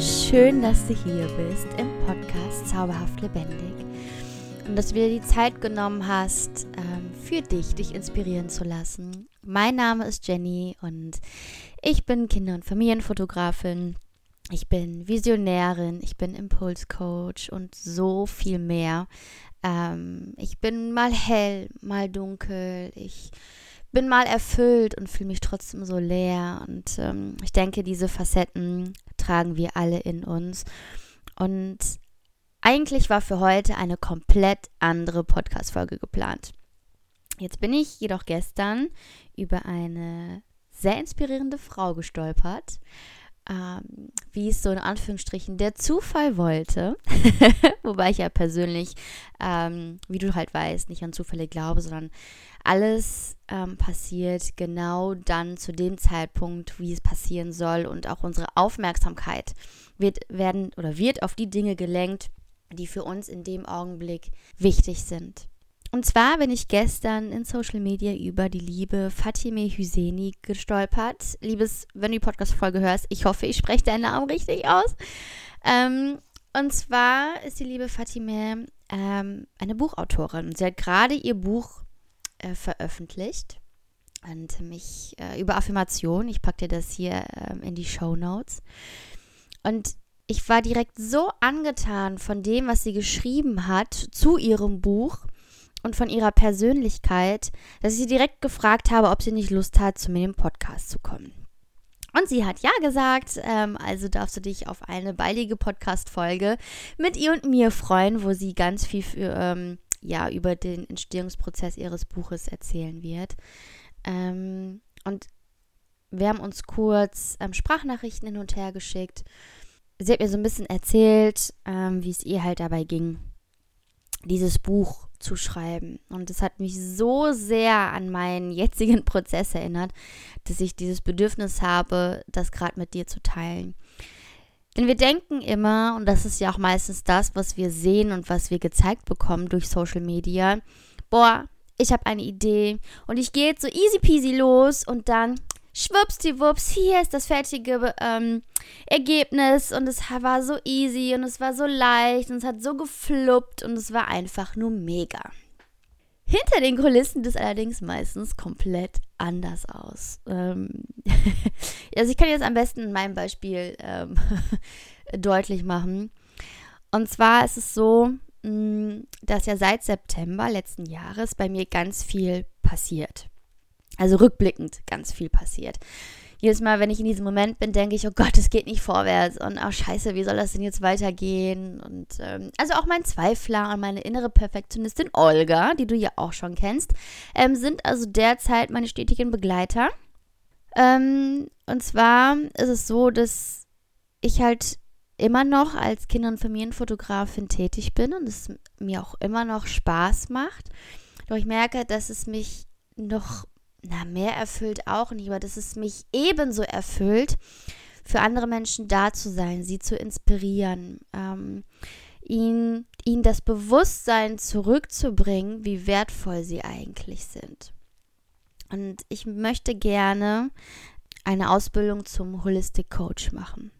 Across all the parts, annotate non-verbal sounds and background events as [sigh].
schön, dass du hier bist im Podcast Zauberhaft Lebendig und dass du dir die Zeit genommen hast, ähm, für dich, dich inspirieren zu lassen. Mein Name ist Jenny und ich bin Kinder- und Familienfotografin. Ich bin Visionärin, ich bin Impulscoach und so viel mehr. Ähm, ich bin mal hell, mal dunkel. Ich bin mal erfüllt und fühle mich trotzdem so leer. Und ähm, ich denke, diese Facetten tragen wir alle in uns. Und eigentlich war für heute eine komplett andere Podcast-Folge geplant. Jetzt bin ich jedoch gestern über eine sehr inspirierende Frau gestolpert ähm, wie es so in Anführungsstrichen der Zufall wollte. [laughs] Wobei ich ja persönlich, ähm, wie du halt weißt, nicht an Zufälle glaube, sondern alles ähm, passiert genau dann zu dem Zeitpunkt, wie es passieren soll und auch unsere Aufmerksamkeit wird werden oder wird auf die Dinge gelenkt, die für uns in dem Augenblick wichtig sind. Und zwar bin ich gestern in Social Media über die liebe Fatime Hüseni gestolpert. Liebes, wenn du die Podcast-Folge hörst, ich hoffe, ich spreche deinen Namen richtig aus. Ähm, und zwar ist die liebe Fatime ähm, eine Buchautorin. Sie hat gerade ihr Buch äh, veröffentlicht und mich äh, über Affirmation. Ich packe dir das hier ähm, in die Show Notes. Und ich war direkt so angetan von dem, was sie geschrieben hat zu ihrem Buch und von ihrer Persönlichkeit, dass ich sie direkt gefragt habe, ob sie nicht Lust hat, zu mir im Podcast zu kommen. Und sie hat ja gesagt, ähm, also darfst du dich auf eine baldige Podcast-Folge mit ihr und mir freuen, wo sie ganz viel für, ähm, ja, über den Entstehungsprozess ihres Buches erzählen wird. Ähm, und wir haben uns kurz ähm, Sprachnachrichten hin und her geschickt. Sie hat mir so ein bisschen erzählt, ähm, wie es ihr halt dabei ging, dieses Buch zu schreiben. Und es hat mich so sehr an meinen [laughs] jetzigen Prozess erinnert, dass ich dieses Bedürfnis habe, das gerade mit dir zu teilen. Denn wir denken immer, und das ist ja auch meistens das, was wir sehen und was wir gezeigt bekommen durch Social Media, boah, ich habe eine Idee und ich gehe jetzt so easy peasy los und dann schwuppsdiwupps, hier ist das fertige ähm, Ergebnis und es war so easy und es war so leicht und es hat so gefluppt und es war einfach nur mega. Hinter den Kulissen ist allerdings meistens komplett anders aus. Ähm [laughs] also ich kann jetzt am besten in meinem Beispiel ähm, [laughs] deutlich machen. Und zwar ist es so, mm, dass ja seit September letzten Jahres bei mir ganz viel passiert. Also rückblickend ganz viel passiert. Jedes Mal, wenn ich in diesem Moment bin, denke ich, oh Gott, es geht nicht vorwärts und oh scheiße, wie soll das denn jetzt weitergehen? Und ähm, also auch mein Zweifler und meine innere Perfektionistin Olga, die du ja auch schon kennst, ähm, sind also derzeit meine stetigen Begleiter. Ähm, und zwar ist es so, dass ich halt immer noch als Kinder- und Familienfotografin tätig bin und es mir auch immer noch Spaß macht. Doch ich merke, dass es mich noch na, mehr erfüllt auch nicht, aber dass es mich ebenso erfüllt, für andere Menschen da zu sein, sie zu inspirieren, ähm, ihnen, ihnen das Bewusstsein zurückzubringen, wie wertvoll sie eigentlich sind. Und ich möchte gerne eine Ausbildung zum Holistic Coach machen.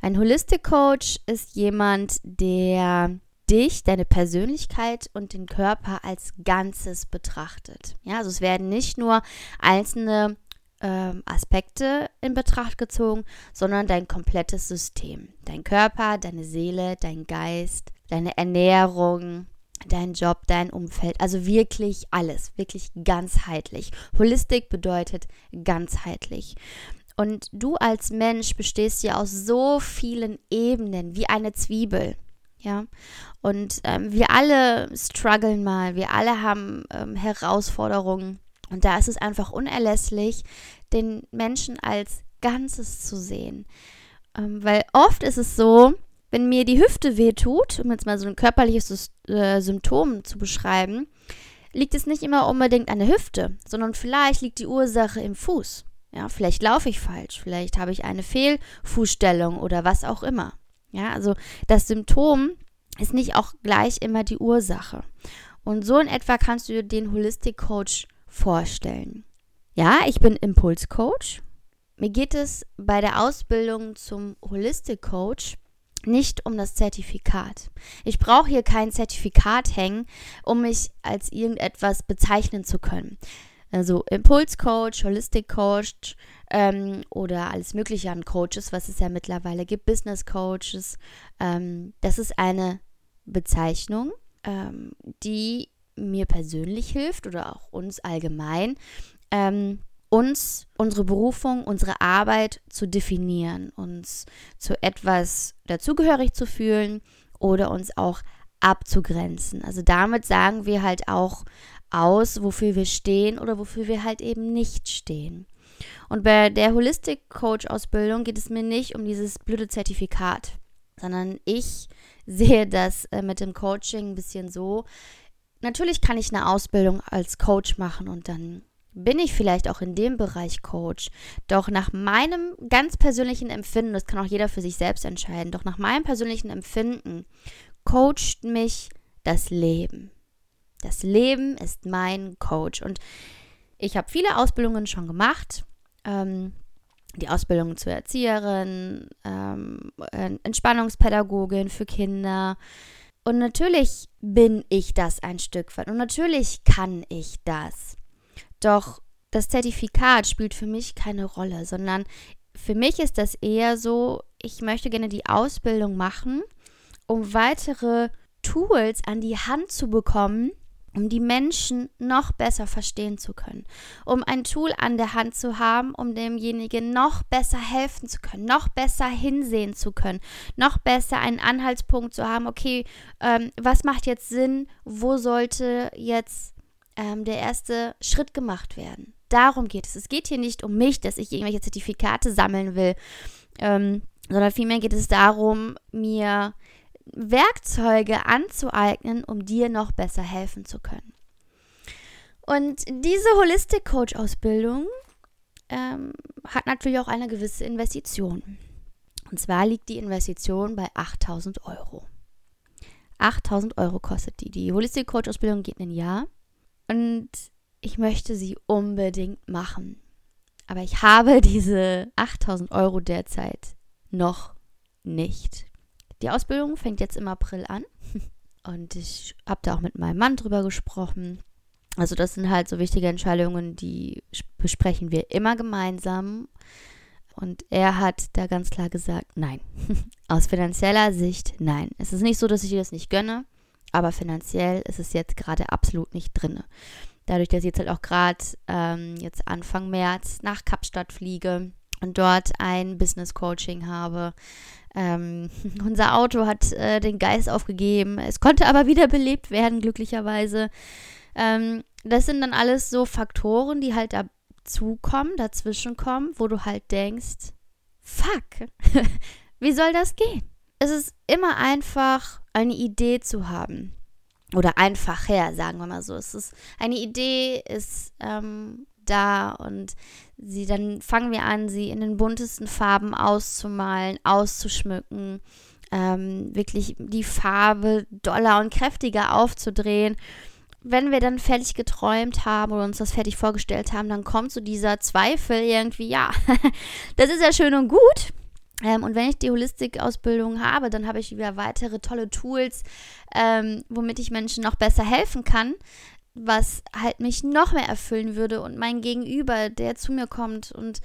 Ein Holistic Coach ist jemand, der dich, deine Persönlichkeit und den Körper als Ganzes betrachtet. Ja, also es werden nicht nur einzelne ähm, Aspekte in Betracht gezogen, sondern dein komplettes System. Dein Körper, deine Seele, dein Geist, deine Ernährung, dein Job, dein Umfeld. Also wirklich alles, wirklich ganzheitlich. Holistik bedeutet ganzheitlich. Und du als Mensch bestehst ja aus so vielen Ebenen, wie eine Zwiebel. Ja, und ähm, wir alle strugglen mal, wir alle haben ähm, Herausforderungen. Und da ist es einfach unerlässlich, den Menschen als Ganzes zu sehen. Ähm, weil oft ist es so, wenn mir die Hüfte wehtut, um jetzt mal so ein körperliches äh, Symptom zu beschreiben, liegt es nicht immer unbedingt an der Hüfte, sondern vielleicht liegt die Ursache im Fuß. Ja, vielleicht laufe ich falsch, vielleicht habe ich eine Fehlfußstellung oder was auch immer. Ja, also das Symptom ist nicht auch gleich immer die Ursache. Und so in etwa kannst du dir den Holistic Coach vorstellen. Ja, ich bin Impulscoach. mir geht es bei der Ausbildung zum Holistic Coach nicht um das Zertifikat. Ich brauche hier kein Zertifikat hängen, um mich als irgendetwas bezeichnen zu können. Also Impulscoach, Holistic Coach ähm, oder alles Mögliche an Coaches, was es ja mittlerweile gibt, Business Coaches. Ähm, das ist eine Bezeichnung, ähm, die mir persönlich hilft oder auch uns allgemein, ähm, uns unsere Berufung, unsere Arbeit zu definieren, uns zu etwas dazugehörig zu fühlen oder uns auch abzugrenzen. Also damit sagen wir halt auch aus, wofür wir stehen oder wofür wir halt eben nicht stehen. Und bei der Holistic Coach Ausbildung geht es mir nicht um dieses blöde Zertifikat, sondern ich [laughs] sehe das äh, mit dem Coaching ein bisschen so. Natürlich kann ich eine Ausbildung als Coach machen und dann bin ich vielleicht auch in dem Bereich Coach. Doch nach meinem ganz persönlichen Empfinden, das kann auch jeder für sich selbst entscheiden, doch nach meinem persönlichen Empfinden coacht mich das Leben. Das Leben ist mein Coach. Und ich habe viele Ausbildungen schon gemacht. Ähm, die Ausbildung zur Erzieherin, ähm, Entspannungspädagogin für Kinder. Und natürlich bin ich das ein Stück weit. Und natürlich kann ich das. Doch das Zertifikat spielt für mich keine Rolle, sondern für mich ist das eher so, ich möchte gerne die Ausbildung machen, um weitere Tools an die Hand zu bekommen, um die Menschen noch besser verstehen zu können, um ein Tool an der Hand zu haben, um demjenigen noch besser helfen zu können, noch besser hinsehen zu können, noch besser einen Anhaltspunkt zu haben, okay, ähm, was macht jetzt Sinn, wo sollte jetzt ähm, der erste Schritt gemacht werden. Darum geht es. Es geht hier nicht um mich, dass ich irgendwelche Zertifikate sammeln will, ähm, sondern vielmehr geht es darum, mir Werkzeuge anzueignen, um dir noch besser helfen zu können. Und diese Holistic Coach Ausbildung ähm, hat natürlich auch eine gewisse Investition. Und zwar liegt die Investition bei 8000 Euro. 8000 Euro kostet die. Die Holistic Coach Ausbildung geht ein Jahr. Und ich möchte sie unbedingt machen. Aber ich habe [laughs] diese 8000 Euro derzeit noch nicht. Die Ausbildung fängt jetzt im April an. [laughs] Und ich habe da auch mit meinem Mann drüber gesprochen. Also das sind halt so wichtige Entscheidungen, die besprechen wir immer gemeinsam. Und er hat da ganz klar gesagt, nein. [laughs] Aus finanzieller Sicht, nein. Es ist nicht so, dass ich ihr das nicht gönne. Aber finanziell ist es jetzt gerade absolut nicht drin. Dadurch, dass ich jetzt halt auch gerade ähm, jetzt Anfang März nach Kapstadt fliege und dort ein Business Coaching habe. Ähm, [laughs] unser Auto hat äh, den Geist aufgegeben. Es konnte aber wieder belebt werden, glücklicherweise. Ähm, das sind dann alles so Faktoren, die halt dazukommen, dazwischenkommen, wo du halt denkst, fuck, [laughs] wie soll das gehen? Es ist immer einfach eine Idee zu haben. Oder einfach her, sagen wir mal so. Es ist eine Idee ist ähm, da und sie dann fangen wir an, sie in den buntesten Farben auszumalen, auszuschmücken, ähm, wirklich die Farbe doller und kräftiger aufzudrehen. Wenn wir dann fertig geträumt haben oder uns das fertig vorgestellt haben, dann kommt so dieser Zweifel irgendwie, ja, [laughs] das ist ja schön und gut, ähm, und wenn ich die Holistik-Ausbildung habe, dann habe ich wieder weitere tolle Tools, ähm, womit ich Menschen noch besser helfen kann, was halt mich noch mehr erfüllen würde und mein Gegenüber, der zu mir kommt und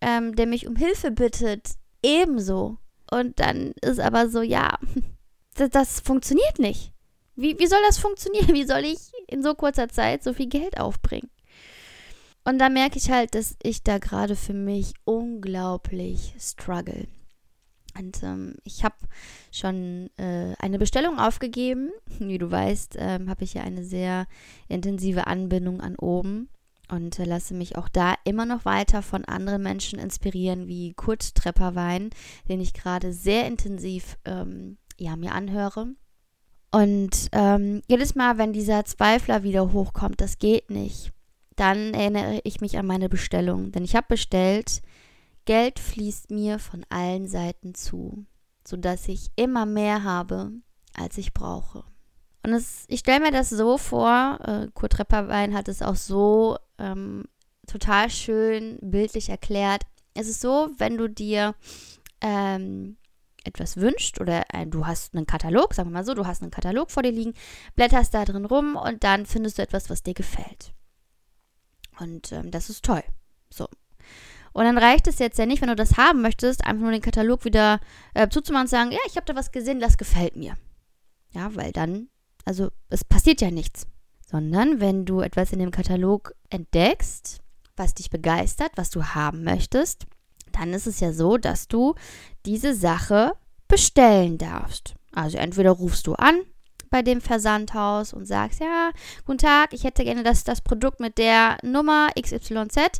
ähm, der mich um Hilfe bittet, ebenso. Und dann ist aber so, ja, [laughs] das, das funktioniert nicht. Wie, wie soll das funktionieren? [laughs] Wie soll ich in so kurzer Zeit so viel Geld aufbringen? Und da merke ich halt, dass ich da gerade für mich unglaublich struggle. Und ähm, ich habe schon äh, eine Bestellung aufgegeben. [laughs] Wie du weißt, ähm, habe ich ja eine sehr intensive Anbindung an oben und äh, lasse mich auch da immer noch weiter von anderen Menschen inspirieren, wie Kurt Trepperwein, den ich gerade sehr intensiv ähm, ja, mir anhöre. Und ähm, jedes Mal, wenn dieser Zweifler wieder hochkommt, das geht nicht, dann erinnere ich mich an meine Bestellung. Denn ich habe bestellt, Geld fließt mir von allen Seiten zu, sodass ich immer mehr habe, als ich brauche. Und es, ich stelle mir das so vor, äh, Kurt Repperwein hat es auch so ähm, total schön bildlich erklärt. es ist so, wenn du dir ähm, etwas wünscht oder du hast einen Katalog, sagen wir mal so, du hast einen Katalog vor dir liegen, blätterst da drin rum und dann findest du etwas, was dir gefällt. Und ähm, das ist toll. So. Und dann reicht es jetzt ja nicht, wenn du das haben möchtest, einfach nur den Katalog wieder äh, zuzumachen und sagen, ja, ich habe da was gesehen, das gefällt mir. Ja, weil dann, also es passiert ja nichts. Sondern wenn du etwas in dem Katalog entdeckst, was dich begeistert, was du haben möchtest, dann ist es ja so, dass du diese Sache bestellen darfst. Also entweder rufst du an bei dem Versandhaus und sagst, ja, guten Tag, ich hätte gerne das, das Produkt mit der Nummer XYZ.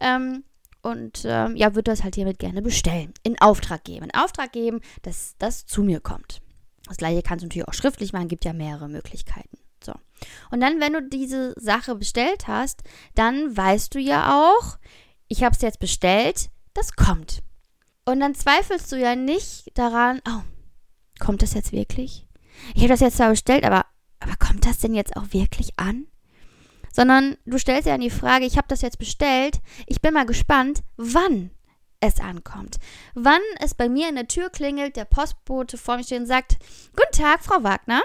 Ähm, und ähm, ja, würde das halt hiermit gerne bestellen. In Auftrag geben. In Auftrag geben, dass das zu mir kommt. Das gleiche kannst du natürlich auch schriftlich machen, gibt ja mehrere Möglichkeiten. So. Und dann, wenn du diese Sache bestellt hast, dann weißt du ja auch, ich habe es jetzt bestellt, das kommt. Und dann zweifelst du ja nicht daran, oh, kommt das jetzt wirklich? Ich habe das jetzt zwar bestellt, aber, aber kommt das denn jetzt auch wirklich an? Sondern du stellst ja die Frage, ich habe das jetzt bestellt, ich bin mal gespannt, wann es ankommt. Wann es bei mir in der Tür klingelt, der Postbote vor mir steht und sagt, Guten Tag, Frau Wagner,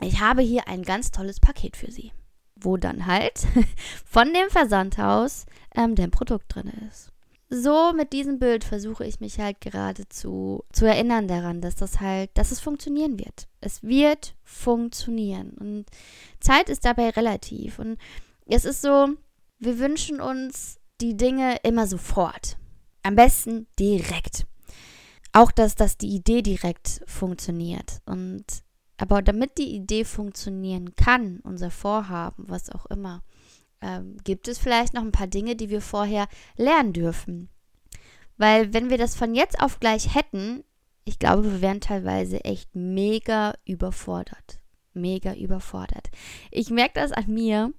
ich habe hier ein ganz tolles Paket für Sie. Wo dann halt [laughs] von dem Versandhaus ähm, dein Produkt drin ist so mit diesem Bild versuche ich mich halt gerade zu, zu erinnern daran, dass das halt, dass es funktionieren wird. Es wird funktionieren. Und Zeit ist dabei relativ. Und es ist so, wir wünschen uns die Dinge immer sofort. Am besten direkt. Auch, dass, dass die Idee direkt funktioniert. Und aber damit die Idee funktionieren kann, unser Vorhaben, was auch immer, ähm, gibt es vielleicht noch ein paar Dinge, die wir vorher lernen dürfen. Weil wenn wir das von jetzt auf gleich hätten, ich glaube, wir wären teilweise echt mega überfordert. Mega überfordert. Ich merke das an mir,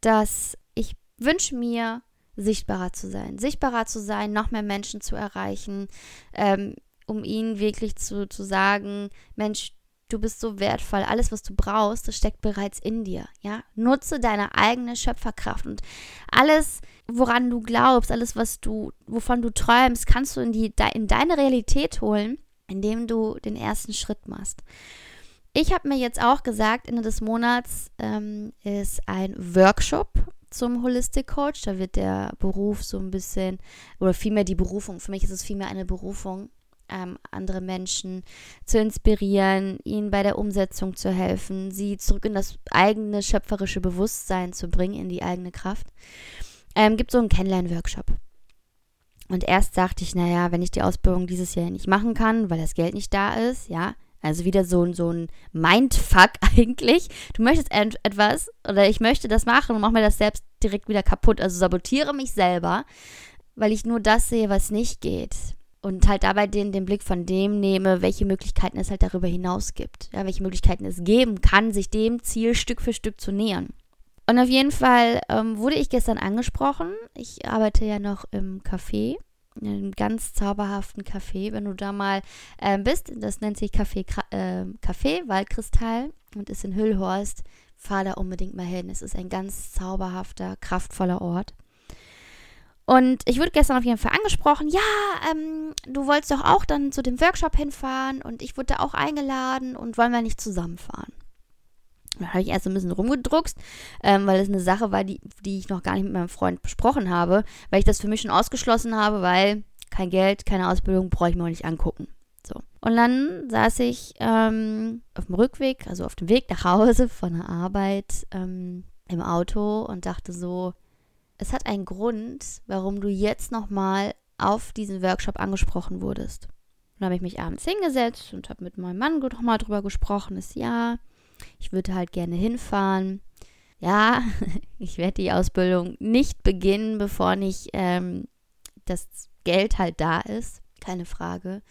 dass ich wünsche mir, sichtbarer zu sein. Sichtbarer zu sein, noch mehr Menschen zu erreichen, ähm, um ihnen wirklich zu, zu sagen, Mensch, Du bist so wertvoll. Alles, was du brauchst, das steckt bereits in dir. Ja, nutze deine eigene Schöpferkraft und alles, woran du glaubst, alles, was du, wovon du träumst, kannst du in die in deine Realität holen, indem du den ersten Schritt machst. Ich habe mir jetzt auch gesagt, Ende des Monats ähm, ist ein Workshop zum Holistic Coach. Da wird der Beruf so ein bisschen, oder vielmehr die Berufung, für mich ist es vielmehr eine Berufung, ähm, andere Menschen zu inspirieren, ihnen bei der Umsetzung zu helfen, sie zurück in das eigene schöpferische Bewusstsein zu bringen, in die eigene Kraft. Ähm, gibt so einen Kennenlern-Workshop. Und erst dachte ich, naja, wenn ich die Ausbildung dieses Jahr nicht machen kann, weil das Geld nicht da ist, ja, also wieder so, so ein Mindfuck [laughs] eigentlich. Du möchtest etwas oder ich möchte das machen und mache mir das selbst direkt wieder kaputt. Also sabotiere mich selber, weil ich nur das sehe, was nicht geht und halt dabei den, den Blick von dem nehme, welche Möglichkeiten es halt darüber hinaus gibt. Ja, welche Möglichkeiten es geben kann, sich dem Ziel Stück für Stück zu nähern. Und auf jeden Fall ähm, wurde ich gestern angesprochen. Ich arbeite ja noch im Café, in einem ganz zauberhaften Café. Wenn du da mal äh, bist, das nennt sich Café, äh, Café Waldkristall und ist in Hüllhorst. Fahr da unbedingt mal hin. Es ist ein ganz zauberhafter, kraftvoller Ort. Und ich wurde gestern auf jeden Fall angesprochen, ja, ähm, du wolltest doch auch dann zu dem Workshop hinfahren und ich wurde da auch eingeladen und wollen wir nicht zusammenfahren. Da habe ich erst ein bisschen rumgedruckst, ähm, weil es eine Sache war, die, die ich noch gar nicht mit meinem Freund besprochen habe, weil ich das für mich schon ausgeschlossen habe, weil kein Geld, keine Ausbildung, brauche ich mir auch nicht angucken. So. Und dann saß ich ähm, auf dem Rückweg, also auf dem Weg nach Hause von der Arbeit ähm, im Auto und dachte so, es hat einen Grund, warum du jetzt nochmal auf diesen Workshop angesprochen wurdest. dann habe ich mich abends hingesetzt und habe mit meinem Mann nochmal drüber gesprochen. Ist ja, ich würde halt gerne hinfahren. Ja, [laughs] ich werde die Ausbildung nicht beginnen, bevor nicht ähm, das Geld halt da ist. Keine Frage.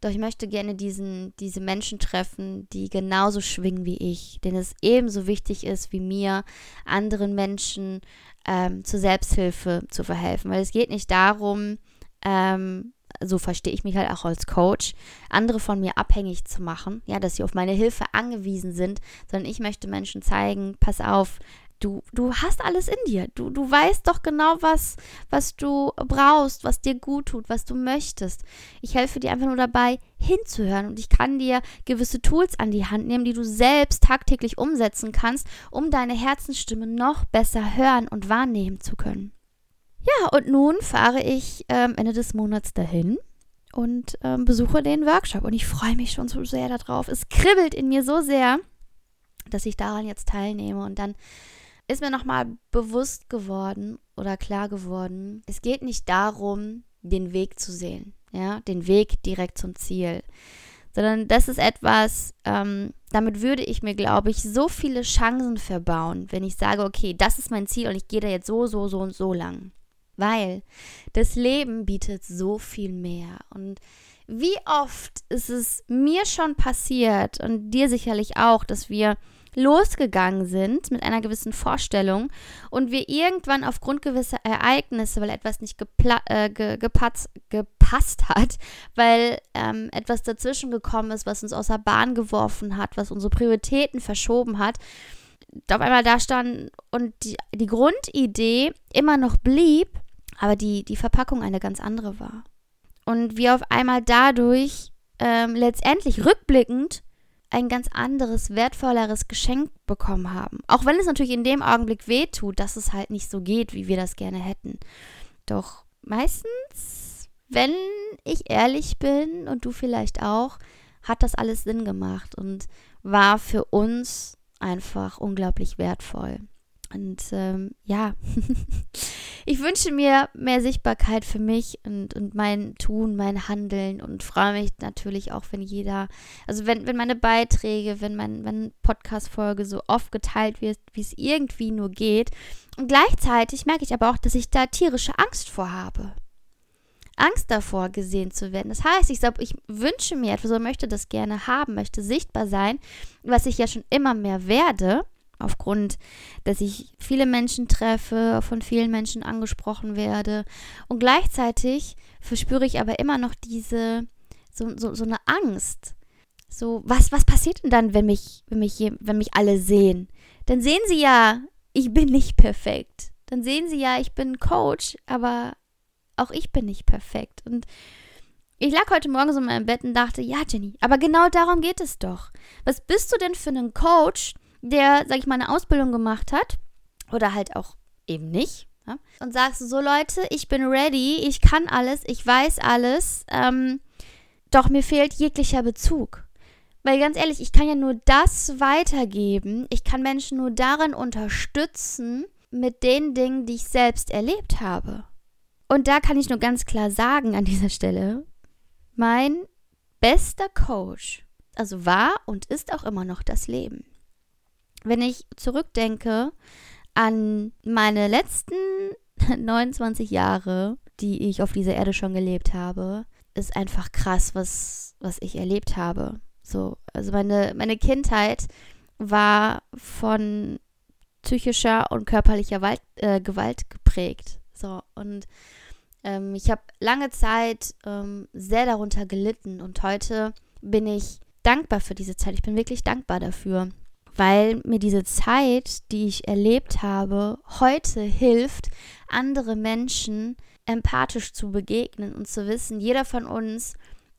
Doch ich möchte gerne diesen, diese Menschen treffen, die genauso schwingen wie ich, denen es ebenso wichtig ist wie mir, anderen Menschen ähm, zur Selbsthilfe zu verhelfen. Weil es geht nicht darum, ähm, so verstehe ich mich halt auch als Coach, andere von mir abhängig zu machen, ja, dass sie auf meine Hilfe angewiesen sind, sondern ich möchte Menschen zeigen, pass auf, Du, du hast alles in dir. Du, du weißt doch genau, was, was du brauchst, was dir gut tut, was du möchtest. Ich helfe dir einfach nur dabei, hinzuhören. Und ich kann dir gewisse Tools an die Hand nehmen, die du selbst tagtäglich umsetzen kannst, um deine Herzensstimme noch besser hören und wahrnehmen zu können. Ja, und nun fahre ich ähm, Ende des Monats dahin und ähm, besuche den Workshop. Und ich freue mich schon so sehr darauf. Es kribbelt in mir so sehr, dass ich daran jetzt teilnehme. Und dann ist mir nochmal bewusst geworden oder klar geworden, es geht nicht darum, den Weg zu sehen, ja, den Weg direkt zum Ziel, sondern das ist etwas, ähm, damit würde ich mir, glaube ich, so viele Chancen verbauen, wenn ich sage, okay, das ist mein Ziel und ich gehe da jetzt so, so, so und so lang. Weil das Leben bietet so viel mehr. Und wie oft ist es mir schon passiert und dir sicherlich auch, dass wir losgegangen sind mit einer gewissen Vorstellung und wir irgendwann aufgrund gewisser Ereignisse, weil etwas nicht äh, ge gepatz gepasst hat, weil ähm, etwas dazwischen gekommen ist, was uns aus der Bahn geworfen hat, was unsere Prioritäten verschoben hat, auf einmal da standen und die, die Grundidee immer noch blieb, aber die, die Verpackung eine ganz andere war. Und wir auf einmal dadurch ähm, letztendlich rückblickend ein ganz anderes, wertvolleres Geschenk bekommen haben. Auch wenn es natürlich in dem Augenblick wehtut, dass es halt nicht so geht, wie wir das gerne hätten. Doch meistens, wenn ich ehrlich bin und du vielleicht auch, hat das alles Sinn gemacht und war für uns einfach unglaublich wertvoll. Und ähm, ja, [laughs] ich wünsche mir mehr Sichtbarkeit für mich und, und mein Tun, mein Handeln und freue mich natürlich auch, wenn jeder, also wenn, wenn meine Beiträge, wenn mein, meine Podcast-Folge so oft geteilt wird, wie es irgendwie nur geht. Und gleichzeitig merke ich aber auch, dass ich da tierische Angst vor habe. Angst davor, gesehen zu werden. Das heißt, ich glaube, ich wünsche mir etwas oder möchte das gerne haben, möchte sichtbar sein, was ich ja schon immer mehr werde aufgrund, dass ich viele Menschen treffe, von vielen Menschen angesprochen werde. Und gleichzeitig verspüre ich aber immer noch diese, so, so, so eine Angst. So, was, was passiert denn dann, wenn mich, wenn, mich, wenn mich alle sehen? Dann sehen sie ja, ich bin nicht perfekt. Dann sehen sie ja, ich bin Coach, aber auch ich bin nicht perfekt. Und ich lag heute Morgen so in meinem Bett und dachte, ja, Jenny, aber genau darum geht es doch. Was bist du denn für einen Coach, der, sag ich mal, eine Ausbildung gemacht hat oder halt auch eben nicht. Ja? Und sagst so Leute, ich bin ready, ich kann alles, ich weiß alles, ähm, doch mir fehlt jeglicher Bezug. Weil ganz ehrlich, ich kann ja nur das weitergeben, ich kann Menschen nur darin unterstützen mit den Dingen, die ich selbst erlebt habe. Und da kann ich nur ganz klar sagen an dieser Stelle, mein bester Coach, also war und ist auch immer noch das Leben wenn ich zurückdenke an meine letzten [laughs] 29 Jahre, die ich auf dieser Erde schon gelebt habe, ist einfach krass, was, was ich erlebt habe. So, also meine, meine Kindheit war von psychischer und körperlicher Wald, äh, Gewalt geprägt. So, und ähm, ich habe lange Zeit ähm, sehr darunter gelitten und heute bin ich dankbar für diese Zeit. Ich bin wirklich dankbar dafür weil mir diese Zeit, die ich erlebt habe, heute hilft, andere Menschen empathisch zu begegnen und zu wissen, jeder von uns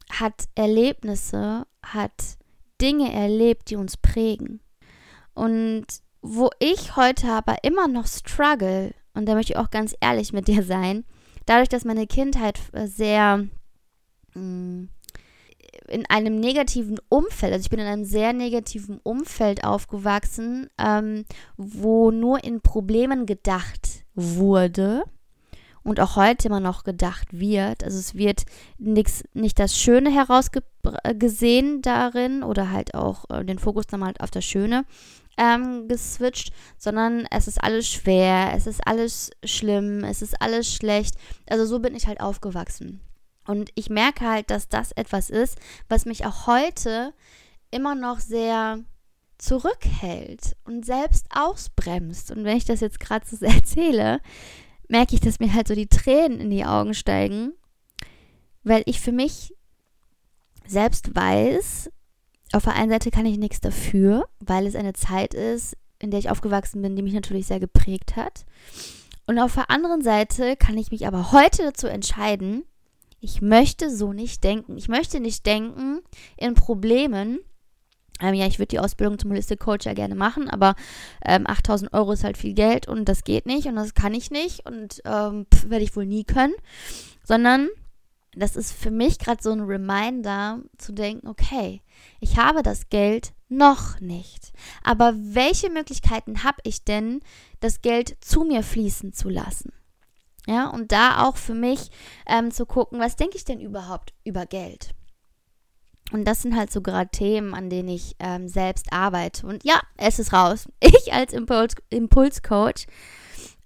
hat Erlebnisse, hat Dinge erlebt, die uns prägen. Und wo ich heute aber immer noch struggle, und da möchte ich auch ganz ehrlich mit dir sein, dadurch, dass meine Kindheit sehr mh, mm, in einem negativen Umfeld, also ich bin in einem sehr negativen Umfeld aufgewachsen, ähm, wo nur in Problemen gedacht wurde und auch heute immer noch gedacht wird. Also es wird nix, nicht das Schöne herausgesehen darin oder halt auch äh, den Fokus dann halt auf das Schöne ähm, geswitcht, sondern es ist alles schwer, es ist alles schlimm, es ist alles schlecht. Also so bin ich halt aufgewachsen. Und ich merke halt, dass das etwas ist, was mich auch heute immer noch sehr zurückhält und selbst ausbremst. Und wenn ich das jetzt gerade so [laughs] erzähle, merke ich, dass mir halt so die Tränen in die Augen steigen, weil ich für mich selbst weiß, auf der einen Seite kann ich nichts dafür, weil es eine Zeit ist, in der ich aufgewachsen bin, die mich natürlich sehr geprägt hat. Und auf der anderen Seite kann ich mich aber heute dazu entscheiden, ich möchte so nicht denken. Ich möchte nicht denken in Problemen. Ähm, ja, ich würde die Ausbildung zum Holistic Coach ja gerne machen, aber ähm, 8000 Euro ist halt viel Geld und das geht nicht und das kann ich nicht und ähm, werde ich wohl nie können. Sondern das ist für mich gerade so ein Reminder zu denken, okay, ich habe das Geld noch nicht. Aber welche Möglichkeiten habe ich denn, das Geld zu mir fließen zu lassen? Ja, und da auch für mich ähm, zu gucken, was denke ich denn überhaupt über Geld? Und das sind halt so gerade Themen, an denen ich ähm, selbst arbeite. Und ja, es ist raus. [laughs] Ich als Impuls Impulscoach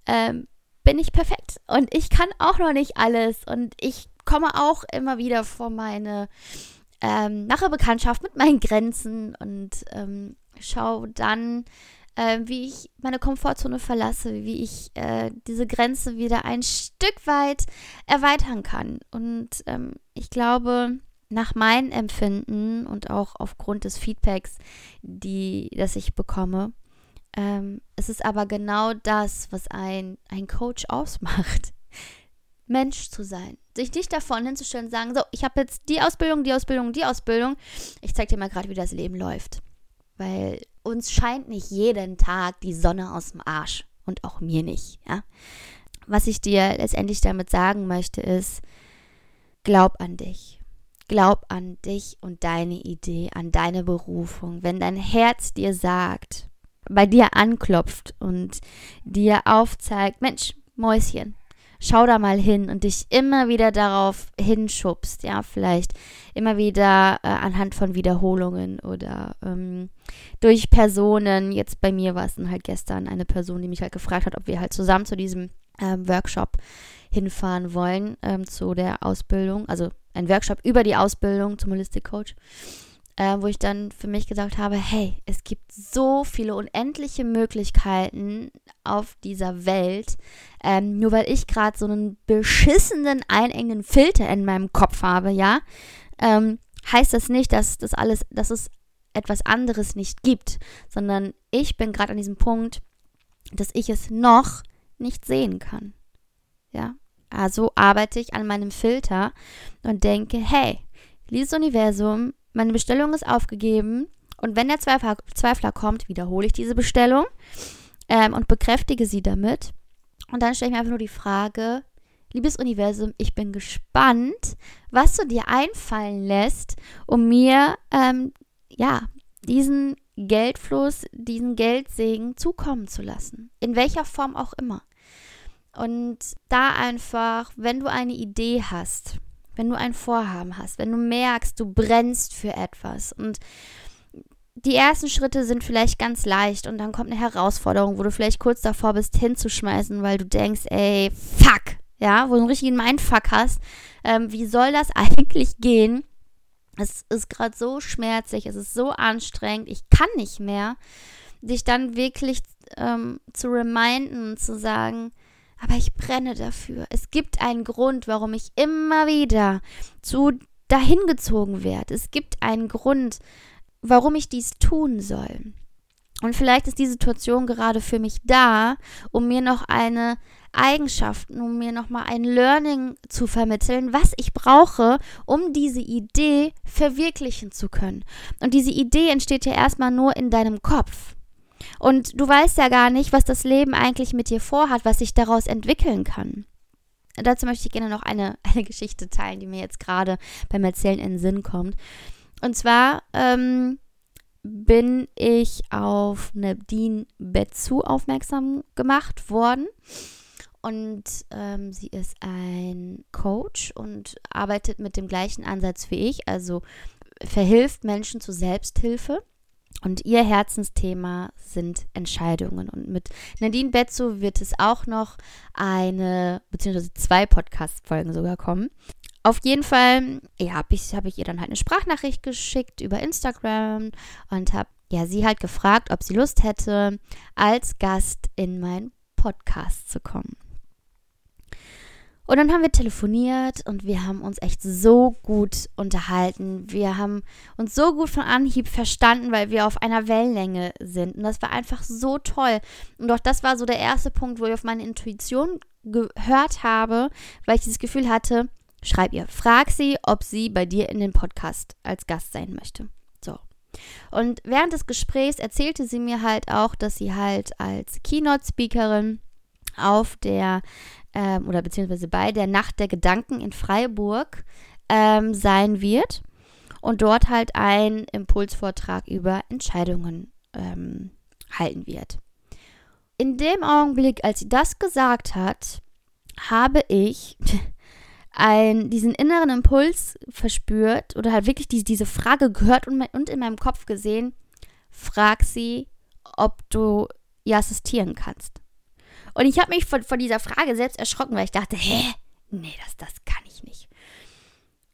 ähm, bin ich perfekt. Und ich kann auch noch nicht alles. Und ich komme auch immer wieder vor meine ähm, nachher Bekanntschaft mit meinen Grenzen und ähm, schaue dann, äh, wie ich meine Komfortzone verlasse, wie ich äh, diese Grenze wieder ein Stück weit erweitern kann. Und ähm, ich glaube, nach meinem Empfinden und auch aufgrund des Feedbacks, die, das ich bekomme, ähm, es ist aber genau das, was ein, ein Coach ausmacht. [laughs] Mensch zu sein. Sich nicht davon hinzustellen und sagen, so, ich habe jetzt die Ausbildung, die Ausbildung, die Ausbildung. Ich zeige dir mal gerade, wie das Leben läuft. Weil uns scheint nicht jeden Tag die Sonne aus dem Arsch. Und auch mir nicht, ja. Was ich dir letztendlich damit sagen möchte, ist, glaub an dich. Glaub an dich und deine Idee, an deine Berufung. Wenn dein Herz dir sagt, bei dir anklopft und dir aufzeigt, Mensch, Mäuschen, schau da mal hin und dich immer wieder darauf hinschubst, ja, vielleicht immer wieder äh, anhand von Wiederholungen oder ähm, durch Personen. Jetzt bei mir war es dann halt gestern eine Person, die mich halt gefragt hat, ob wir halt zusammen zu diesem ähm, Workshop hinfahren wollen, ähm, zu der Ausbildung, also ein Workshop über die Ausbildung zum Holistic Coach äh, wo ich dann für mich gesagt habe, hey, es gibt so viele unendliche Möglichkeiten auf dieser Welt. Ähm, nur weil ich gerade so einen beschissenen, einengen Filter in meinem Kopf habe, ja, ähm, heißt das nicht, dass das alles, dass es etwas anderes nicht gibt, sondern ich bin gerade an diesem Punkt, dass ich es noch nicht sehen kann. Ja, also arbeite ich an meinem Filter und denke, hey, liebes Universum, meine Bestellung ist aufgegeben und wenn der Zweifler, Zweifler kommt, wiederhole ich diese Bestellung ähm, und bekräftige sie damit. Und dann stelle ich mir einfach nur die Frage, liebes Universum, ich bin gespannt, was du dir einfallen lässt, um mir ähm, ja diesen Geldfluss, diesen Geldsegen zukommen zu lassen. In welcher Form auch immer. Und da einfach, wenn du eine Idee hast, wenn du ein Vorhaben hast, wenn du merkst, du brennst für etwas und die ersten Schritte sind vielleicht ganz leicht und dann kommt eine Herausforderung, wo du vielleicht kurz davor bist, hinzuschmeißen, weil du denkst, ey, fuck, ja, wo du einen richtigen Mindfuck hast. Ähm, wie soll das [laughs] eigentlich gehen? Es ist gerade so schmerzlich, es ist so anstrengend, ich kann nicht mehr. Dich dann wirklich ähm, zu reminden, zu sagen, aber ich brenne dafür. Es gibt einen Grund, warum ich immer wieder zu dahin gezogen werde. Es gibt einen Grund, warum ich dies tun soll. Und vielleicht ist die Situation gerade für mich da, um mir noch eine Eigenschaft, um mir noch mal ein Learning zu vermitteln, was ich brauche, um diese Idee verwirklichen zu können. Und diese Idee entsteht ja erstmal nur in deinem Kopf. Und du weißt ja gar nicht, was das Leben eigentlich mit dir vorhat, was sich daraus entwickeln kann. Dazu möchte ich gerne noch eine, [laughs] eine Geschichte teilen, die mir jetzt gerade beim Erzählen in den Sinn kommt. Und zwar ähm, bin ich auf Nadine Betzu aufmerksam gemacht worden. Und ähm, sie ist ein Coach und arbeitet mit dem gleichen Ansatz wie ich, also verhilft Menschen zur Selbsthilfe. Und ihr Herzensthema sind Entscheidungen. Und mit Nadine Betzo wird es auch noch eine, beziehungsweise zwei Podcast-Folgen sogar kommen. Auf jeden Fall, ja, habe ich, hab ich ihr dann halt eine Sprachnachricht geschickt über Instagram und habe ja, sie halt gefragt, ob sie Lust hätte, als Gast in meinen Podcast zu kommen. Und dann haben wir telefoniert und wir haben uns echt so gut unterhalten. Wir haben uns so gut von Anhieb verstanden, weil wir auf einer Wellenlänge sind. Und das war einfach so toll. Und auch das war so der erste Punkt, wo ich auf meine Intuition gehört habe, weil ich dieses Gefühl hatte, schreib ihr, frag sie, ob sie bei dir in den Podcast als Gast sein möchte. So. Und während des Gesprächs erzählte sie mir halt auch, dass sie halt als Keynote-Speakerin auf der ähm, oder beziehungsweise bei der Nacht der Gedanken in Freiburg ähm, sein wird und dort halt einen Impulsvortrag über Entscheidungen ähm, halten wird. In dem Augenblick, als sie das gesagt hat, habe ich [laughs] ein, diesen inneren Impuls verspürt oder halt wirklich die, diese Frage gehört und, und in meinem Kopf gesehen, frag sie, ob du ihr assistieren kannst. Und ich habe mich von, von dieser Frage selbst erschrocken, weil ich dachte, hä? Nee, das, das kann ich nicht.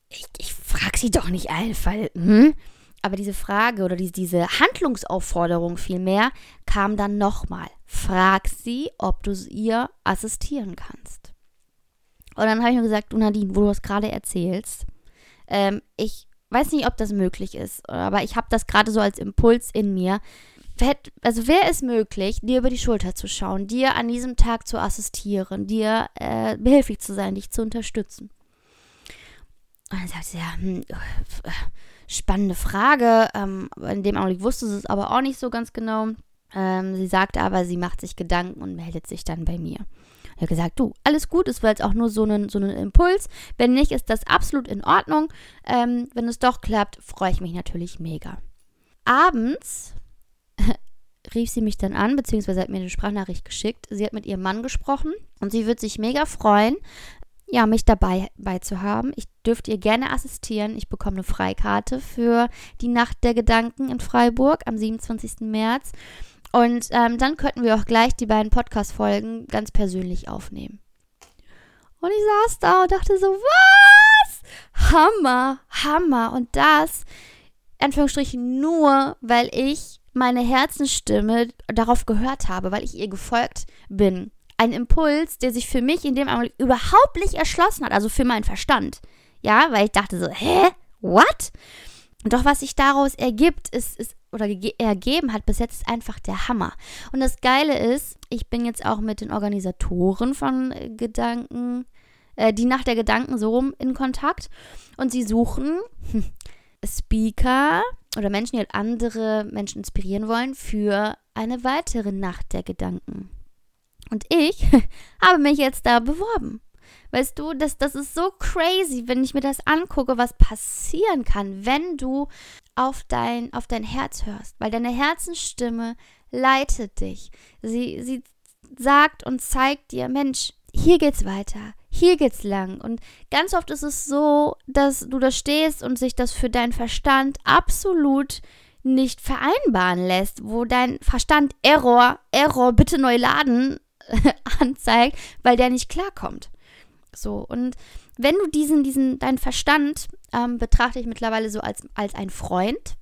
Ich, ich frage sie doch nicht einfach. Hm? Aber diese Frage oder die, diese Handlungsaufforderung vielmehr kam dann nochmal. Frag sie, ob du ihr assistieren kannst. Und dann habe ich nur gesagt, Nadine, wo du das gerade erzählst, ähm, ich weiß nicht, ob das möglich ist, aber ich habe das gerade so als Impuls in mir also wäre es möglich, dir über die Schulter zu schauen, dir an diesem Tag zu assistieren, dir äh, behilflich zu sein, dich zu unterstützen. Und dann sagte sie, ja, hm, äh, spannende Frage. Ähm, in dem Augenblick wusste sie es aber auch nicht so ganz genau. Ähm, sie sagte aber, sie macht sich Gedanken und meldet sich dann bei mir. Ich habe gesagt, du, alles gut, es war jetzt auch nur so ein, so ein Impuls. Wenn nicht, ist das absolut in Ordnung. Ähm, wenn es doch klappt, freue ich mich natürlich mega. Abends rief sie mich dann an, beziehungsweise hat mir eine Sprachnachricht geschickt. Sie hat mit ihrem Mann gesprochen und sie wird sich mega freuen, ja, mich dabei bei zu haben. Ich dürfte ihr gerne assistieren. Ich bekomme eine Freikarte für die Nacht der Gedanken in Freiburg am 27. März. Und ähm, dann könnten wir auch gleich die beiden Podcast-Folgen ganz persönlich aufnehmen. Und ich saß da und dachte so, was? Hammer, Hammer. Und das, Anführungsstrichen, nur, weil ich meine Herzensstimme darauf gehört habe, weil ich ihr gefolgt bin. Ein Impuls, der sich für mich in dem Augenblick überhaupt nicht erschlossen hat, also für meinen Verstand. Ja, weil ich dachte so, hä? What? Doch was sich daraus ergibt, ist, ist oder ergeben hat bis jetzt ist einfach der Hammer. Und das Geile ist, ich bin jetzt auch mit den Organisatoren von äh, Gedanken, äh, die Nacht der Gedanken so rum in Kontakt und sie suchen [laughs] Speaker oder Menschen, die halt andere Menschen inspirieren wollen für eine weitere Nacht der Gedanken. Und ich [laughs] habe mich jetzt da beworben. Weißt du, das, das ist so crazy, wenn ich mir das angucke, was passieren kann, wenn du auf dein, auf dein Herz hörst. Weil deine Herzensstimme leitet dich. Sie, sie sagt und zeigt dir, Mensch, hier geht's weiter hier geht's lang. Und ganz oft ist es so, dass du da stehst und sich das für deinen Verstand absolut nicht vereinbaren lässt, wo dein Verstand Error, Error, bitte neu laden [laughs] anzeigt, weil der nicht klarkommt. So, und wenn du diesen, diesen, deinen Verstand ähm, betrachte ich mittlerweile so als, als ein Freund,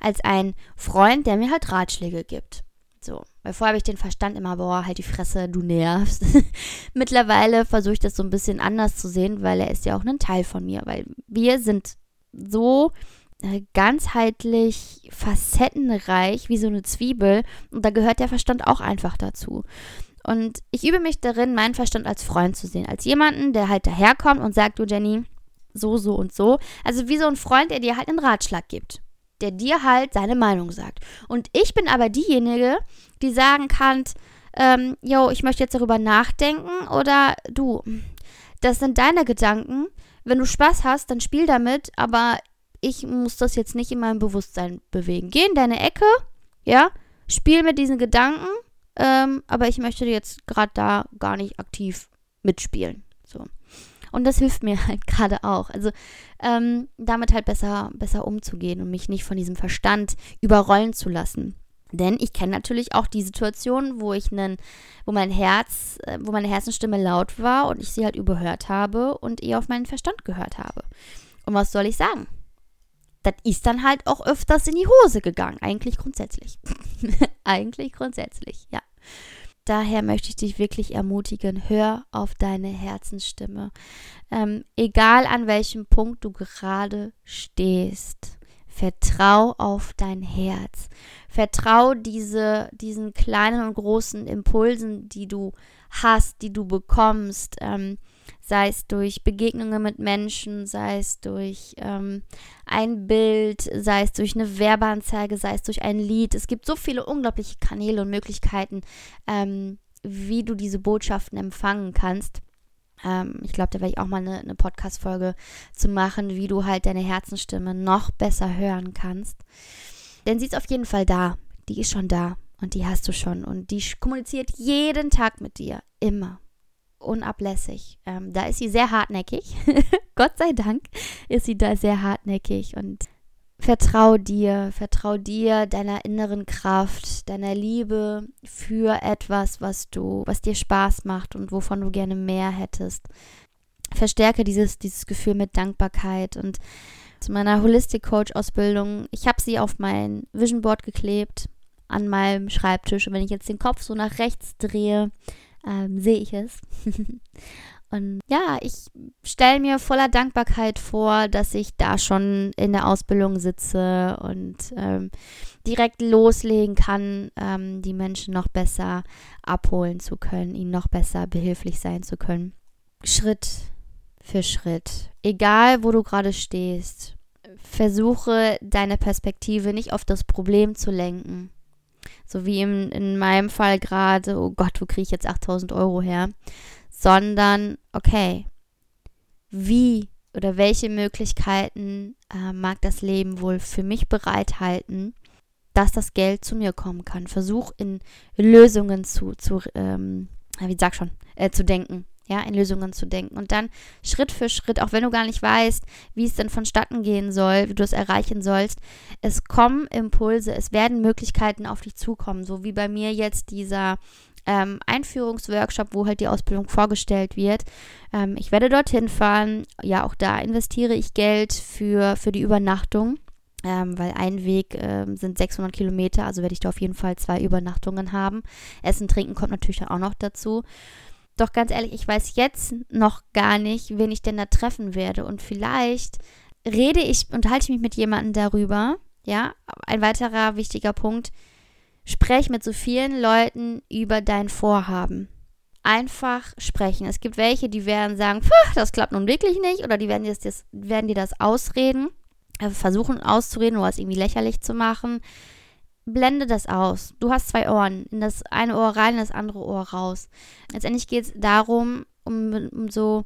als ein Freund, der mir halt Ratschläge gibt. So, weil vorher habe ich den Verstand immer, boah, halt die Fresse, du nervst. [laughs] Mittlerweile versuche ich das so ein bisschen anders zu sehen, weil er ist ja auch ein Teil von mir, weil wir sind so äh, ganzheitlich facettenreich wie so eine Zwiebel und da gehört der Verstand auch einfach dazu. Und ich übe mich darin, meinen Verstand als Freund zu sehen, als jemanden, der halt daherkommt und sagt, du Jenny, so, so und so. Also wie so ein Freund, der dir halt einen Ratschlag gibt der dir halt seine Meinung sagt. Und ich bin aber diejenige, die sagen kann, ähm, yo, ich möchte jetzt darüber nachdenken oder du, das sind deine Gedanken. Wenn du Spaß hast, dann spiel damit, aber ich muss das jetzt nicht in meinem Bewusstsein bewegen. Geh in deine Ecke, ja, spiel mit diesen Gedanken, ähm, aber ich möchte jetzt gerade da gar nicht aktiv mitspielen. So. Und das hilft mir halt [laughs] gerade auch. Also ähm, damit halt besser, besser umzugehen und mich nicht von diesem Verstand überrollen zu lassen. Denn ich kenne natürlich auch die Situation, wo ich einen, wo mein Herz, äh, wo meine Herzensstimme laut war und ich sie halt überhört habe und eher auf meinen Verstand gehört habe. Und was soll ich sagen? Das ist dann halt auch öfters in die Hose gegangen. Eigentlich grundsätzlich. [laughs] Eigentlich grundsätzlich, ja. Daher möchte ich dich wirklich ermutigen, hör auf deine Herzensstimme. Ähm, egal an welchem Punkt du gerade stehst, vertrau auf dein Herz. Vertrau diese, diesen kleinen und großen Impulsen, die du hast, die du bekommst. Ähm, sei es durch Begegnungen mit Menschen, sei es durch ähm, ein Bild, sei es durch eine Werbeanzeige, sei es durch ein Lied. Es gibt so viele unglaubliche Kanäle und Möglichkeiten, ähm, wie du diese Botschaften empfangen kannst. Ähm, ich glaube, da werde ich auch mal eine, eine Podcast-Folge zu machen, wie du halt deine Herzensstimme noch besser hören kannst. Denn sie ist auf jeden Fall da. Die ist schon da. Und die hast du schon. Und die kommuniziert jeden Tag mit dir. Immer unablässig. Ähm, da ist sie sehr hartnäckig. [laughs] Gott sei Dank ist sie da sehr hartnäckig und vertrau dir, vertrau dir, deiner inneren Kraft, deiner Liebe für etwas, was du, was dir Spaß macht und wovon du gerne mehr hättest. Verstärke dieses, dieses Gefühl mit Dankbarkeit und zu meiner Holistic Coach Ausbildung, ich habe sie auf mein Vision Board geklebt an meinem Schreibtisch und wenn ich jetzt den Kopf so nach rechts drehe, ähm, sehe ich es. [laughs] Und ja, ich stelle mir voller Dankbarkeit vor, dass ich da schon in der Ausbildung sitze und ähm, direkt loslegen kann, ähm, die Menschen noch besser abholen zu können, ihnen noch besser behilflich sein zu können. Schritt für Schritt, egal wo du gerade stehst, versuche deine Perspektive nicht auf das Problem zu lenken, so wie in, in meinem Fall gerade, oh Gott, wo kriege ich jetzt 8000 Euro her? Sondern, okay, wie oder welche Möglichkeiten äh, mag das Leben wohl für mich bereithalten, dass das Geld zu mir kommen kann. Versuch in Lösungen zu, zu ähm, wie sag schon, äh, zu denken ja, in Lösungen zu denken. Und dann Schritt für Schritt, auch wenn du gar nicht weißt, wie es denn vonstatten gehen soll, wie du es erreichen sollst, es kommen Impulse, es werden Möglichkeiten auf dich zukommen, so wie bei mir jetzt dieser ähm, Einführungsworkshop, wo halt die Ausbildung vorgestellt wird. Ähm, ich werde dorthin fahren, ja, auch da investiere ich Geld für, für die Übernachtung. Ähm, weil ein Weg ähm, sind 600 Kilometer, also werde ich da auf jeden Fall zwei Übernachtungen haben. Essen, Trinken kommt natürlich auch noch dazu. Doch ganz ehrlich, ich weiß jetzt noch gar nicht, wen ich denn da treffen werde. Und vielleicht rede ich, unterhalte ich mich mit jemandem darüber. Ja, ein weiterer wichtiger Punkt. Sprech mit so vielen Leuten über dein Vorhaben. Einfach sprechen. Es gibt welche, die werden sagen, das klappt nun wirklich nicht, oder die werden dir das, werden dir das ausreden, also versuchen auszureden oder es irgendwie lächerlich zu machen blende das aus. Du hast zwei Ohren. In das eine Ohr rein, in das andere Ohr raus. Letztendlich geht es darum, um, um so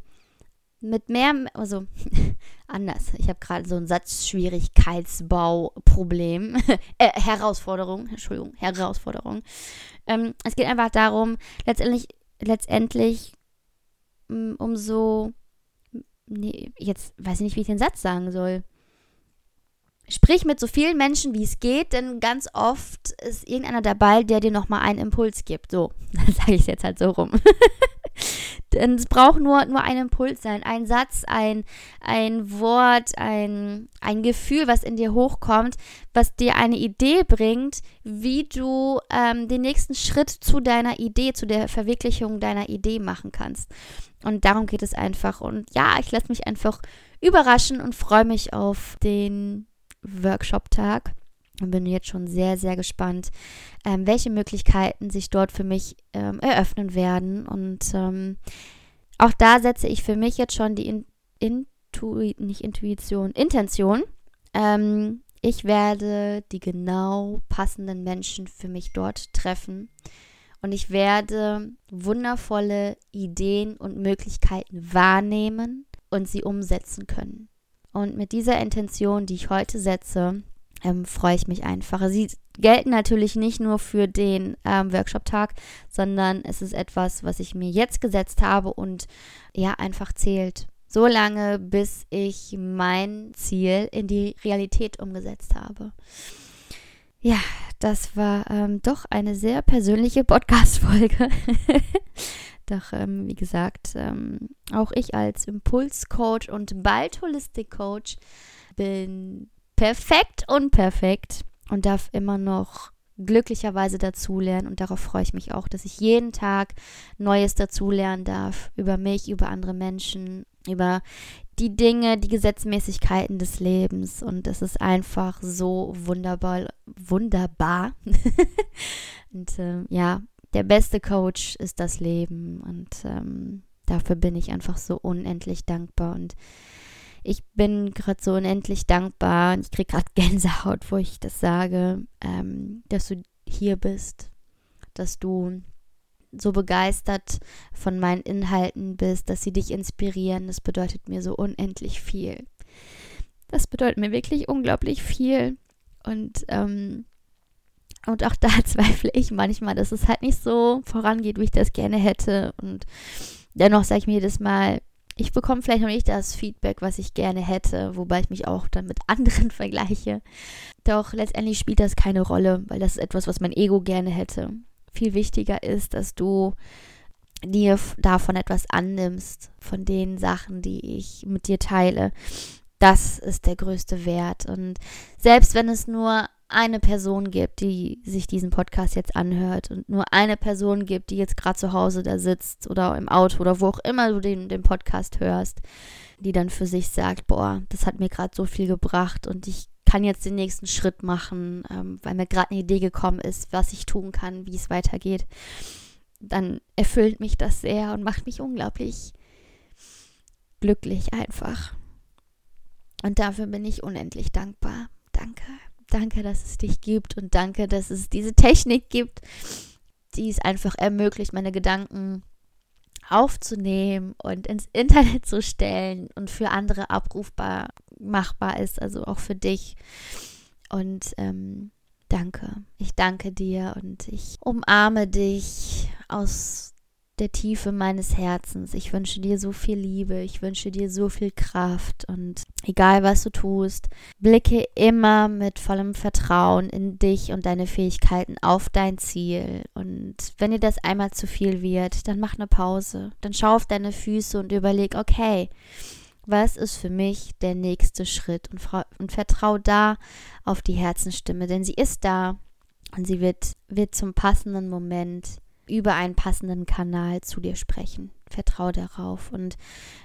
mit mehr, also [laughs] anders. Ich habe gerade so ein Satzschwierigkeitsbauproblem. [laughs] äh, Herausforderung, Entschuldigung, Herausforderung. Ähm, es geht einfach darum, letztendlich, letztendlich mm, um so, nee, jetzt weiß ich nicht, wie ich den Satz sagen soll. Sprich mit so vielen Menschen, wie es geht, denn ganz oft ist irgendeiner dabei, der dir nochmal einen Impuls gibt. So, [laughs] dann sage ich es jetzt halt so rum. [laughs] denn es braucht nur, nur ein Impuls sein, ein Satz, ein, ein Wort, ein, ein Gefühl, was in dir hochkommt, was dir eine Idee bringt, wie du ähm, den nächsten Schritt zu deiner Idee, zu der Verwirklichung deiner Idee machen kannst. Und darum geht es einfach. Und ja, ich lasse mich einfach überraschen und freue mich auf den Workshop-Tag und bin jetzt schon sehr, sehr gespannt, ähm, welche Möglichkeiten sich dort für mich ähm, eröffnen werden. Und ähm, auch da setze ich für mich jetzt schon die In Intu nicht Intuition, Intention. Ähm, ich werde die genau passenden Menschen für mich dort treffen. Und ich werde wundervolle Ideen und Möglichkeiten wahrnehmen und sie umsetzen können. Und mit dieser Intention, die ich heute setze, ähm, freue ich mich einfach. Sie gelten natürlich nicht nur für den ähm, Workshop-Tag, sondern es ist etwas, was ich mir jetzt gesetzt habe und ja, einfach zählt. So lange, bis ich mein Ziel in die Realität umgesetzt habe. Ja, das war ähm, doch eine sehr persönliche Podcast-Folge. [laughs] Doch, ähm, wie gesagt, ähm, auch ich als Impulscoach und bald Holistic-Coach bin perfekt und perfekt und darf immer noch glücklicherweise dazulernen und darauf freue ich mich auch, dass ich jeden Tag Neues dazulernen darf über mich, über andere Menschen, über die Dinge, die Gesetzmäßigkeiten des Lebens und es ist einfach so wunderbar, wunderbar. [laughs] und ähm, ja, der beste Coach ist das Leben und ähm, dafür bin ich einfach so unendlich dankbar und ich bin gerade so unendlich dankbar und ich kriege gerade [laughs] Gänsehaut, wo ich das sage, ähm, dass du hier bist, dass du so begeistert von meinen Inhalten bist, dass sie dich inspirieren. Das bedeutet mir so unendlich viel. Das bedeutet mir wirklich unglaublich viel. Und, ähm, und auch da [laughs] zweifle ich manchmal, dass es halt nicht so vorangeht, wie ich das gerne hätte. Und dennoch sage ich mir jedes Mal, ich bekomme vielleicht noch nicht das Feedback, was ich gerne hätte, wobei ich mich auch dann mit [laughs] anderen vergleiche. Doch letztendlich spielt das keine Rolle, weil das ist etwas, was mein Ego gerne hätte. Viel wichtiger ist, dass du dir davon etwas annimmst, von den Sachen, die ich mit dir teile. Das ist der größte Wert. Und selbst wenn es nur eine Person gibt, die sich diesen Podcast jetzt anhört und nur eine Person gibt, die jetzt gerade zu Hause da sitzt oder im Auto oder wo auch immer du den, den Podcast hörst, die dann für sich sagt, boah, das hat mir gerade so viel gebracht und ich kann jetzt den nächsten Schritt machen, ähm, weil mir gerade eine Idee gekommen ist, was ich tun kann, wie es weitergeht, dann erfüllt mich das sehr und macht mich unglaublich glücklich einfach. Und dafür bin ich unendlich dankbar. Danke. Danke, dass es dich gibt und danke, dass es diese Technik gibt, die es einfach ermöglicht, meine Gedanken aufzunehmen und ins Internet zu stellen und für andere abrufbar machbar ist, also auch für dich. Und ähm, danke. Ich danke dir und ich umarme dich aus der Tiefe meines Herzens. Ich wünsche dir so viel Liebe, ich wünsche dir so viel Kraft und egal was du tust, blicke immer mit vollem Vertrauen in dich und deine Fähigkeiten auf dein Ziel. Und wenn dir das einmal zu viel wird, dann mach eine Pause. Dann schau auf deine Füße und überleg, okay, was ist für mich der nächste Schritt? Und, und vertrau da auf die Herzensstimme, denn sie ist da und sie wird, wird zum passenden Moment über einen passenden Kanal zu dir sprechen. Vertrau darauf. Und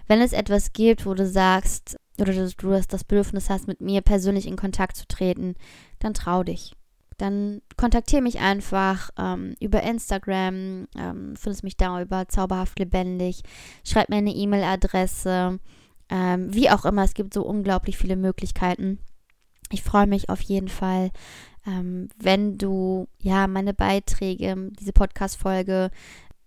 wenn es etwas gibt, wo du sagst, oder du das Bedürfnis hast, mit mir persönlich in Kontakt zu treten, dann trau dich. Dann kontaktiere mich einfach ähm, über Instagram, ähm, findest mich da über zauberhaft lebendig, schreib mir eine E-Mail-Adresse, ähm, wie auch immer, es gibt so unglaublich viele Möglichkeiten. Ich freue mich auf jeden Fall, ähm, wenn du ja meine Beiträge, diese Podcast-Folge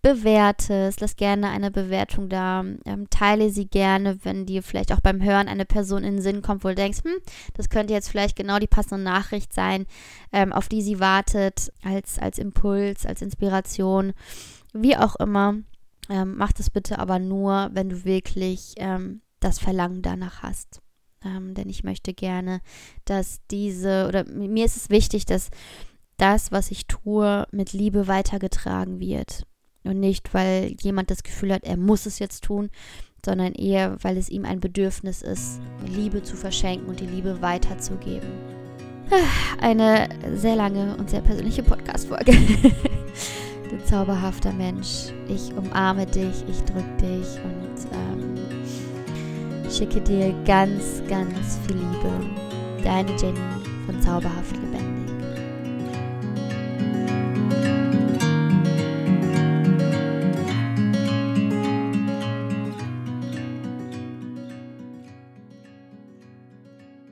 bewertest, lass gerne eine Bewertung da, ähm, teile sie gerne, wenn dir vielleicht auch beim Hören eine Person in den Sinn kommt, wo du denkst, hm, das könnte jetzt vielleicht genau die passende Nachricht sein, ähm, auf die sie wartet, als, als Impuls, als Inspiration, wie auch immer. Ähm, mach das bitte aber nur, wenn du wirklich ähm, das Verlangen danach hast. Ähm, denn ich möchte gerne, dass diese, oder mir ist es wichtig, dass das, was ich tue, mit Liebe weitergetragen wird. Und nicht, weil jemand das Gefühl hat, er muss es jetzt tun, sondern eher, weil es ihm ein Bedürfnis ist, Liebe zu verschenken und die Liebe weiterzugeben. Eine sehr lange und sehr persönliche Podcast-Folge. [laughs] du zauberhafter Mensch, ich umarme dich, ich drücke dich und ähm, schicke dir ganz, ganz viel Liebe. Deine Jenny von Zauberhaft Lebendig.